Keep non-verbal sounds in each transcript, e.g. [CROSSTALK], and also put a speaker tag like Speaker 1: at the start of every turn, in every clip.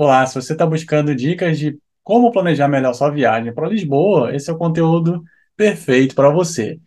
Speaker 1: Olá, se você está buscando dicas de como planejar melhor sua viagem para Lisboa, esse é o conteúdo perfeito para você.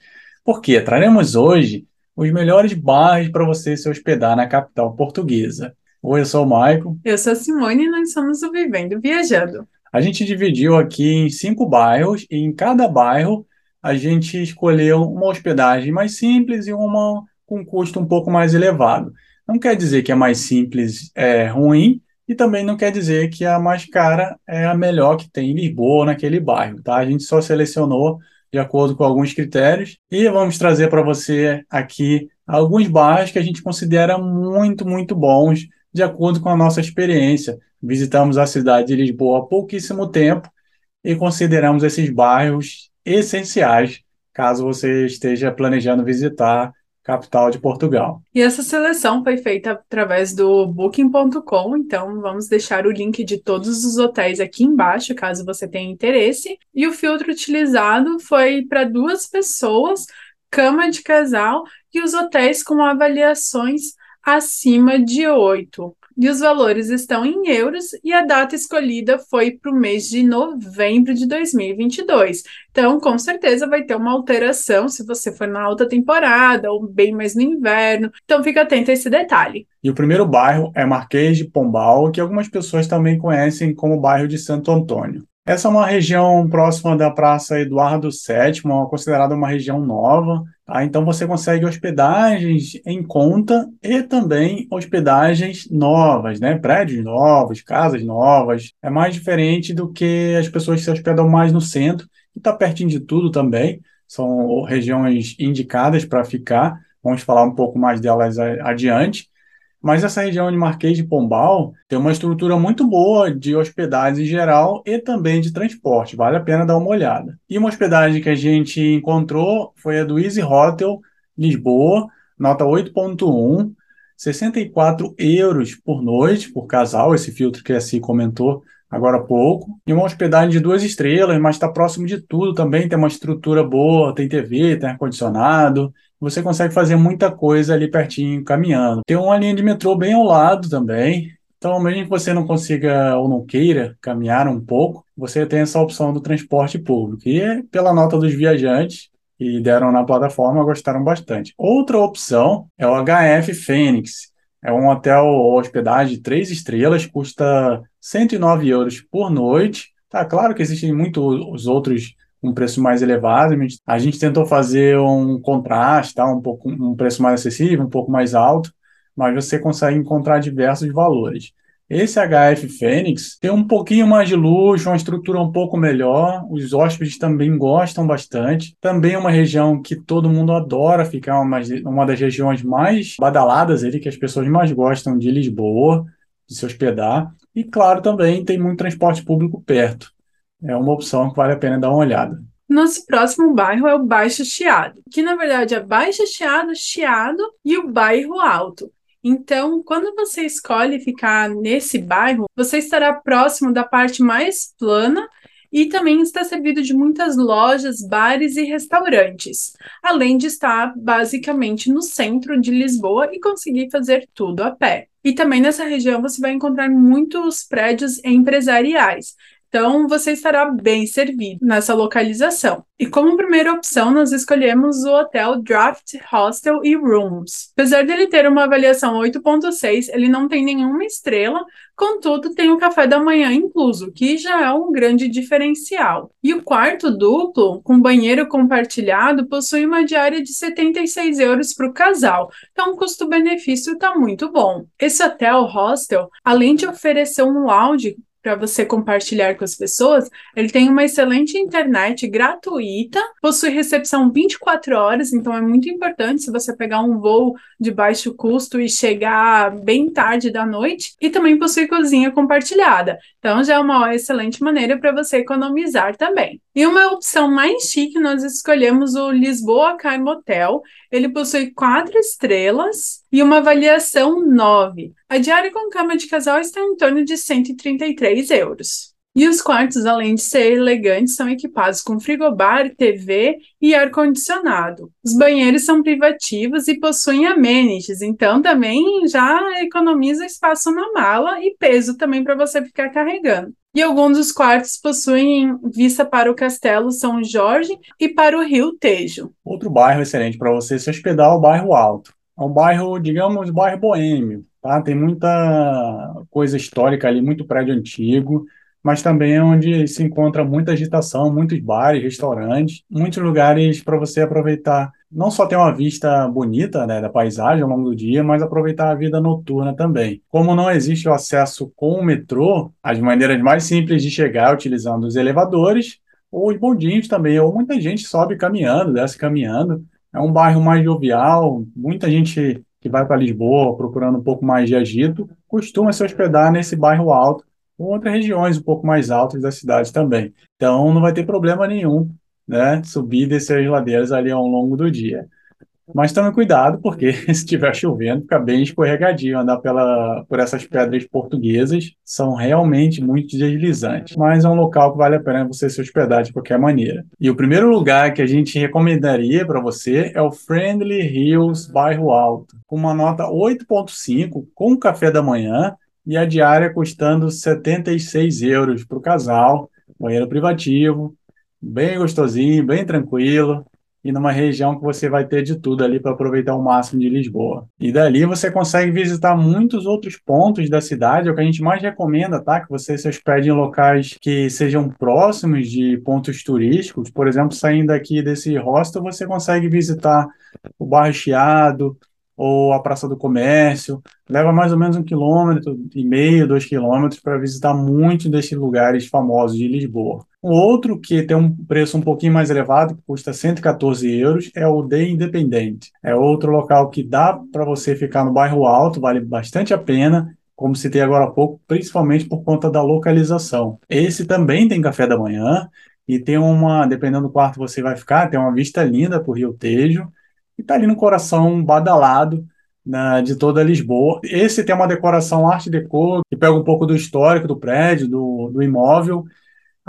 Speaker 1: Porque traremos hoje os melhores bairros para você se hospedar na capital portuguesa. Oi, eu sou o Maico.
Speaker 2: Eu sou a Simone e nós somos o Vivendo Viajando.
Speaker 1: A gente dividiu aqui em cinco bairros e em cada bairro a gente escolheu uma hospedagem mais simples e uma com custo um pouco mais elevado. Não quer dizer que a mais simples é ruim, e também não quer dizer que a mais cara é a melhor que tem em Lisboa, naquele bairro, tá? A gente só selecionou de acordo com alguns critérios e vamos trazer para você aqui alguns bairros que a gente considera muito, muito bons de acordo com a nossa experiência. Visitamos a cidade de Lisboa há pouquíssimo tempo e consideramos esses bairros essenciais caso você esteja planejando visitar capital de Portugal.
Speaker 2: E essa seleção foi feita através do booking.com, então vamos deixar o link de todos os hotéis aqui embaixo, caso você tenha interesse. E o filtro utilizado foi para duas pessoas, cama de casal e os hotéis com avaliações acima de oito e os valores estão em euros e a data escolhida foi para o mês de novembro de 2022. Então, com certeza vai ter uma alteração se você for na alta temporada ou bem mais no inverno. Então, fica atento a esse detalhe.
Speaker 1: E o primeiro bairro é Marquês de Pombal, que algumas pessoas também conhecem como bairro de Santo Antônio. Essa é uma região próxima da Praça Eduardo VII, considerada uma região nova. Tá? Então você consegue hospedagens em conta e também hospedagens novas, né? prédios novos, casas novas. É mais diferente do que as pessoas que se hospedam mais no centro, que está pertinho de tudo também. São regiões indicadas para ficar. Vamos falar um pouco mais delas adiante. Mas essa região de Marquês de Pombal tem uma estrutura muito boa de hospedagem em geral e também de transporte. Vale a pena dar uma olhada. E uma hospedagem que a gente encontrou foi a do Easy Hotel Lisboa, nota 8.1, 64 euros por noite por casal, esse filtro que a Si comentou agora há pouco. E uma hospedagem de duas estrelas, mas está próximo de tudo também, tem uma estrutura boa, tem TV, tem ar-condicionado, você consegue fazer muita coisa ali pertinho, caminhando. Tem uma linha de metrô bem ao lado também. Então, mesmo que você não consiga ou não queira caminhar um pouco, você tem essa opção do transporte público. E pela nota dos viajantes que deram na plataforma, gostaram bastante. Outra opção é o HF Fênix. É um hotel hospedagem de três estrelas, custa 109 euros por noite. Tá claro que existem muitos outros um preço mais elevado. A gente tentou fazer um contraste, tá? um, pouco, um preço mais acessível, um pouco mais alto, mas você consegue encontrar diversos valores. Esse HF Fênix tem um pouquinho mais de luxo, uma estrutura um pouco melhor. Os hóspedes também gostam bastante. Também é uma região que todo mundo adora ficar, uma, uma das regiões mais badaladas ali, que as pessoas mais gostam de Lisboa, de se hospedar. E claro, também tem muito transporte público perto é uma opção que vale a pena dar uma olhada.
Speaker 2: Nosso próximo bairro é o Baixo Chiado, que na verdade é Baixo Chiado, Chiado e o Bairro Alto. Então, quando você escolhe ficar nesse bairro, você estará próximo da parte mais plana e também está servido de muitas lojas, bares e restaurantes, além de estar basicamente no centro de Lisboa e conseguir fazer tudo a pé. E também nessa região você vai encontrar muitos prédios empresariais, então, você estará bem servido nessa localização. E como primeira opção, nós escolhemos o hotel Draft Hostel e Rooms. Apesar dele ter uma avaliação 8.6, ele não tem nenhuma estrela, contudo, tem o café da manhã incluso, que já é um grande diferencial. E o quarto duplo, com banheiro compartilhado, possui uma diária de 76 euros para o casal. Então, o custo-benefício está muito bom. Esse hotel hostel, além de oferecer um lounge para você compartilhar com as pessoas, ele tem uma excelente internet gratuita, possui recepção 24 horas, então é muito importante se você pegar um voo de baixo custo e chegar bem tarde da noite, e também possui cozinha compartilhada. Então já é uma excelente maneira para você economizar também. E uma opção mais chique, nós escolhemos o Lisboa Car Motel. Ele possui quatro estrelas e uma avaliação 9. A diária com cama de casal está em torno de 133 euros. E os quartos, além de ser elegantes, são equipados com frigobar, TV e ar-condicionado. Os banheiros são privativos e possuem amenities, então também já economiza espaço na mala e peso também para você ficar carregando. E alguns dos quartos possuem vista para o Castelo São Jorge e para o Rio Tejo.
Speaker 1: Outro bairro excelente para você se hospedar é o bairro Alto. É um bairro, digamos, bairro boêmio, tá? Tem muita coisa histórica ali, muito prédio antigo mas também é onde se encontra muita agitação, muitos bares, restaurantes, muitos lugares para você aproveitar, não só ter uma vista bonita, né, da paisagem ao longo do dia, mas aproveitar a vida noturna também. Como não existe o acesso com o metrô, as maneiras mais simples de chegar é utilizando os elevadores ou os bondinhos também, ou muita gente sobe caminhando, desce caminhando. É um bairro mais jovial, muita gente que vai para Lisboa procurando um pouco mais de agito, costuma se hospedar nesse bairro alto com outras regiões um pouco mais altas da cidade também. Então não vai ter problema nenhum, né, subir e descer as ladeiras ali ao longo do dia. Mas tome cuidado, porque [LAUGHS] se estiver chovendo, fica bem escorregadio andar pela, por essas pedras portuguesas. São realmente muito deslizantes. Mas é um local que vale a pena você se hospedar de qualquer maneira. E o primeiro lugar que a gente recomendaria para você é o Friendly Hills Bairro Alto, com uma nota 8.5, com café da manhã e a diária custando 76 euros para o casal, banheiro privativo, bem gostosinho, bem tranquilo, e numa região que você vai ter de tudo ali para aproveitar o máximo de Lisboa. E dali você consegue visitar muitos outros pontos da cidade, é o que a gente mais recomenda, tá? Que você se hospede em locais que sejam próximos de pontos turísticos. Por exemplo, saindo aqui desse hostel, você consegue visitar o Bairro Chiado, ou a Praça do Comércio. Leva mais ou menos um quilômetro e meio, dois quilômetros para visitar muitos desses lugares famosos de Lisboa. Outro que tem um preço um pouquinho mais elevado, que custa 114 euros, é o The Independente. É outro local que dá para você ficar no bairro alto, vale bastante a pena como citei agora há pouco, principalmente por conta da localização. Esse também tem café da manhã e tem uma, dependendo do quarto que você vai ficar, tem uma vista linda para o Rio Tejo e está ali no coração badalado né, de toda Lisboa. Esse tem uma decoração arte deco que pega um pouco do histórico do prédio, do, do imóvel,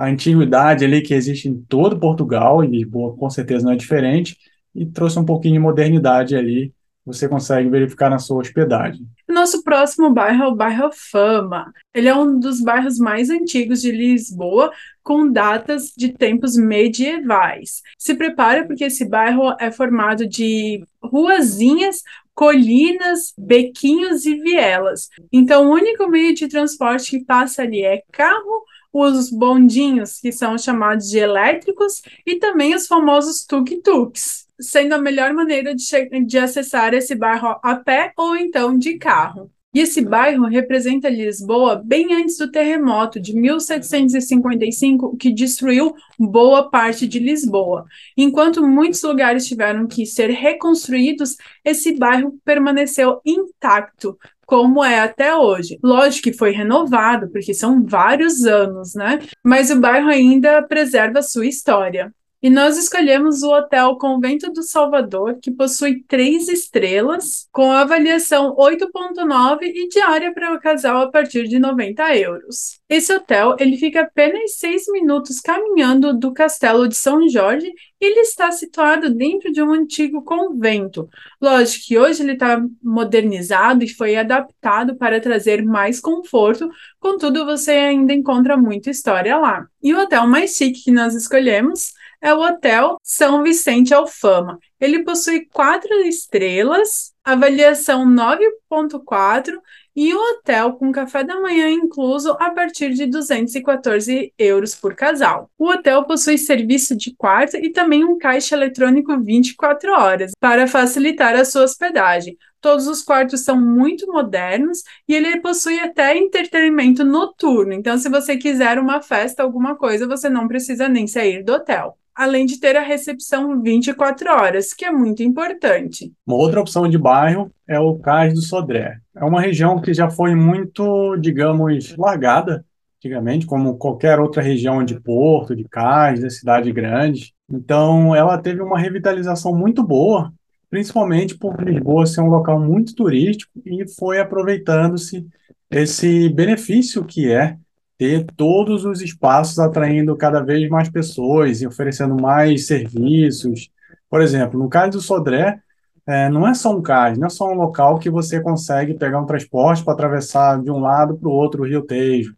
Speaker 1: a antiguidade ali que existe em todo Portugal, e Lisboa com certeza não é diferente, e trouxe um pouquinho de modernidade ali você consegue verificar na sua hospedagem.
Speaker 2: Nosso próximo bairro é o bairro Fama. Ele é um dos bairros mais antigos de Lisboa, com datas de tempos medievais. Se prepare porque esse bairro é formado de ruazinhas, colinas, bequinhos e vielas. Então, o único meio de transporte que passa ali é carro, os bondinhos, que são chamados de elétricos, e também os famosos tuk-tuks sendo a melhor maneira de, de acessar esse bairro a pé ou então de carro. E esse bairro representa Lisboa bem antes do terremoto de 1755, que destruiu boa parte de Lisboa. Enquanto muitos lugares tiveram que ser reconstruídos, esse bairro permaneceu intacto, como é até hoje. Lógico que foi renovado, porque são vários anos, né? Mas o bairro ainda preserva sua história. E nós escolhemos o Hotel Convento do Salvador, que possui três estrelas, com avaliação 8.9 e diária para o casal a partir de 90 euros. Esse hotel ele fica apenas seis minutos caminhando do Castelo de São Jorge e ele está situado dentro de um antigo convento. Lógico que hoje ele está modernizado e foi adaptado para trazer mais conforto, contudo você ainda encontra muita história lá. E o hotel mais chique que nós escolhemos é o Hotel São Vicente Alfama. Ele possui quatro estrelas, avaliação 9.4 e o hotel com café da manhã incluso a partir de 214 euros por casal. O hotel possui serviço de quarto e também um caixa eletrônico 24 horas para facilitar a sua hospedagem. Todos os quartos são muito modernos e ele possui até entretenimento noturno. Então, se você quiser uma festa, alguma coisa, você não precisa nem sair do hotel além de ter a recepção 24 horas, que é muito importante.
Speaker 1: Uma outra opção de bairro é o Cais do Sodré. É uma região que já foi muito, digamos, largada antigamente, como qualquer outra região de Porto, de Cais, de cidade grande. Então, ela teve uma revitalização muito boa, principalmente por Lisboa ser um local muito turístico e foi aproveitando-se esse benefício que é ter todos os espaços atraindo cada vez mais pessoas e oferecendo mais serviços. Por exemplo, no caso do Sodré, é, não é só um cais, não é só um local que você consegue pegar um transporte para atravessar de um lado para o outro o Rio Tejo.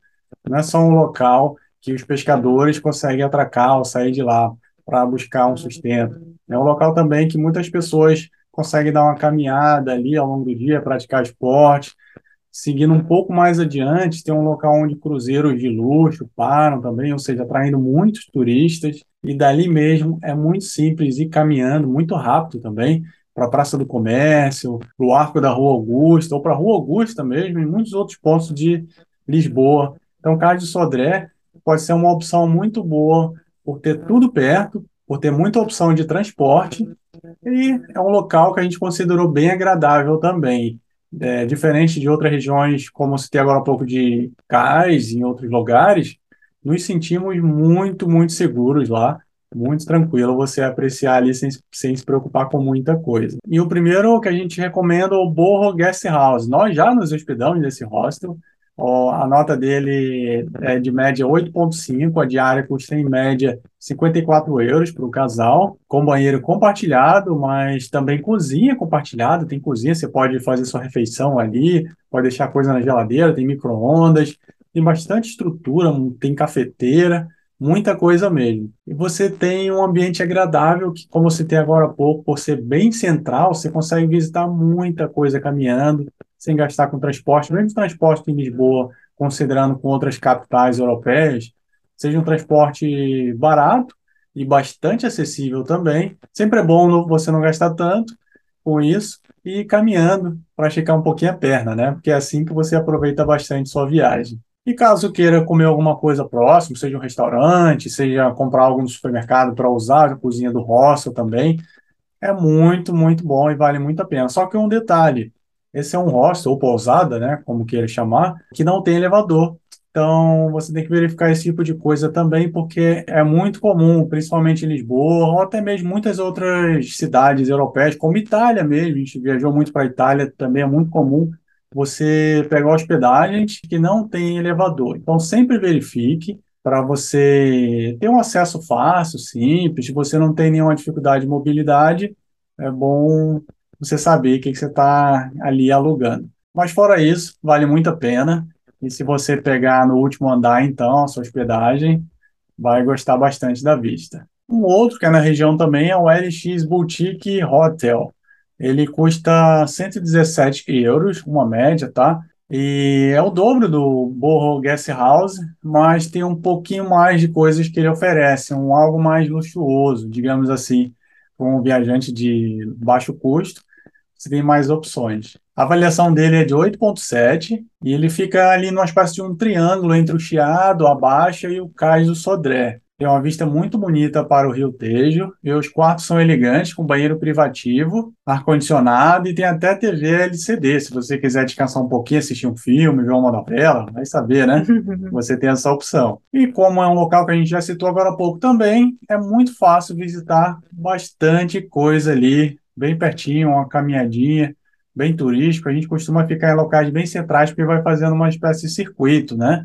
Speaker 1: Não é só um local que os pescadores conseguem atracar ou sair de lá para buscar um sustento. É um local também que muitas pessoas conseguem dar uma caminhada ali ao longo do dia, praticar esporte. Seguindo um pouco mais adiante, tem um local onde cruzeiros de luxo param também, ou seja, atraindo muitos turistas. E dali mesmo é muito simples ir caminhando, muito rápido também, para a Praça do Comércio, para o Arco da Rua Augusta, ou para a Rua Augusta mesmo, e muitos outros pontos de Lisboa. Então, Cais de Sodré pode ser uma opção muito boa por ter tudo perto, por ter muita opção de transporte, e é um local que a gente considerou bem agradável também. É, diferente de outras regiões, como se tem agora um pouco de cais em outros lugares, nos sentimos muito, muito seguros lá muito tranquilo você apreciar ali sem, sem se preocupar com muita coisa. E o primeiro que a gente recomenda é o Borro Guest House. Nós já nos hospedamos nesse hostel. A nota dele é de média 8,5, a diária custa em média 54 euros para o casal, com banheiro compartilhado, mas também cozinha compartilhada. Tem cozinha, você pode fazer sua refeição ali, pode deixar coisa na geladeira, tem micro-ondas, tem bastante estrutura, tem cafeteira muita coisa mesmo. E você tem um ambiente agradável que, como você tem agora há pouco, por ser bem central, você consegue visitar muita coisa caminhando, sem gastar com transporte, mesmo transporte em Lisboa, considerando com outras capitais europeias, seja um transporte barato e bastante acessível também. Sempre é bom você não gastar tanto com isso e caminhando para esticar um pouquinho a perna, né? Porque é assim que você aproveita bastante sua viagem. E caso queira comer alguma coisa próximo, seja um restaurante, seja comprar algo no supermercado para usar a cozinha do hostel também, é muito, muito bom e vale muito a pena. Só que um detalhe, esse é um hostel ou pousada, né, como queira chamar, que não tem elevador. Então, você tem que verificar esse tipo de coisa também, porque é muito comum, principalmente em Lisboa, ou até mesmo muitas outras cidades europeias, como Itália mesmo, a gente viajou muito para Itália, também é muito comum você pegar hospedagens que não tem elevador. Então, sempre verifique para você ter um acesso fácil, simples, se você não tem nenhuma dificuldade de mobilidade, é bom você saber o que, que você está ali alugando. Mas fora isso, vale muito a pena. E se você pegar no último andar, então, a sua hospedagem, vai gostar bastante da vista. Um outro que é na região também é o LX Boutique Hotel. Ele custa 117 euros, uma média, tá? E é o dobro do Borro Guest House, mas tem um pouquinho mais de coisas que ele oferece, um algo mais luxuoso, digamos assim, para um viajante de baixo custo, você tem mais opções. A avaliação dele é de 8,7 e ele fica ali numa espécie de um triângulo entre o Chiado, a Baixa e o Cais do Sodré. Tem uma vista muito bonita para o Rio Tejo, e os quartos são elegantes, com banheiro privativo, ar-condicionado e tem até TV LCD. Se você quiser descansar um pouquinho, assistir um filme, ver uma novela, vai saber, né? [LAUGHS] Você tem essa opção. E como é um local que a gente já citou agora há pouco também, é muito fácil visitar bastante coisa ali, bem pertinho, uma caminhadinha, bem turístico. A gente costuma ficar em locais bem centrais porque vai fazendo uma espécie de circuito, né?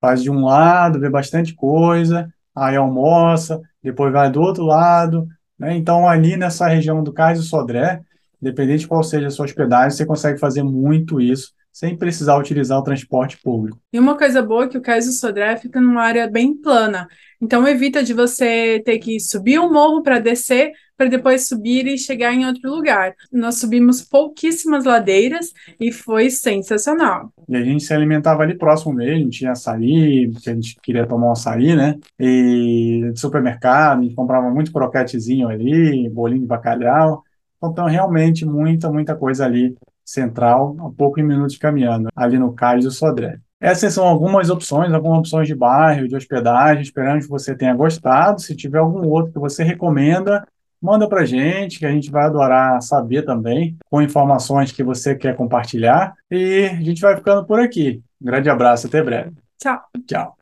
Speaker 1: Faz de um lado, vê bastante coisa aí almoça, depois vai do outro lado, né? Então, ali nessa região do Cais do Sodré, independente de qual seja a sua hospedagem, você consegue fazer muito isso sem precisar utilizar o transporte público.
Speaker 2: E uma coisa boa é que o Cais do Sodré fica numa área bem plana, então evita de você ter que subir um morro para descer, para depois subir e chegar em outro lugar. Nós subimos pouquíssimas ladeiras e foi sensacional.
Speaker 1: E a gente se alimentava ali próximo mesmo, tinha açaí, que a gente queria tomar um açaí, né? E supermercado, a gente comprava muito croquetezinho ali, bolinho de bacalhau. Então, realmente, muita, muita coisa ali central, a poucos minutos caminhando, ali no Cais do Sodré. Essas são algumas opções, algumas opções de bairro, de hospedagem. Esperamos que você tenha gostado. Se tiver algum outro que você recomenda, manda para gente, que a gente vai adorar saber também, com informações que você quer compartilhar. E a gente vai ficando por aqui. Um grande abraço, até breve.
Speaker 2: Tchau.
Speaker 1: Tchau.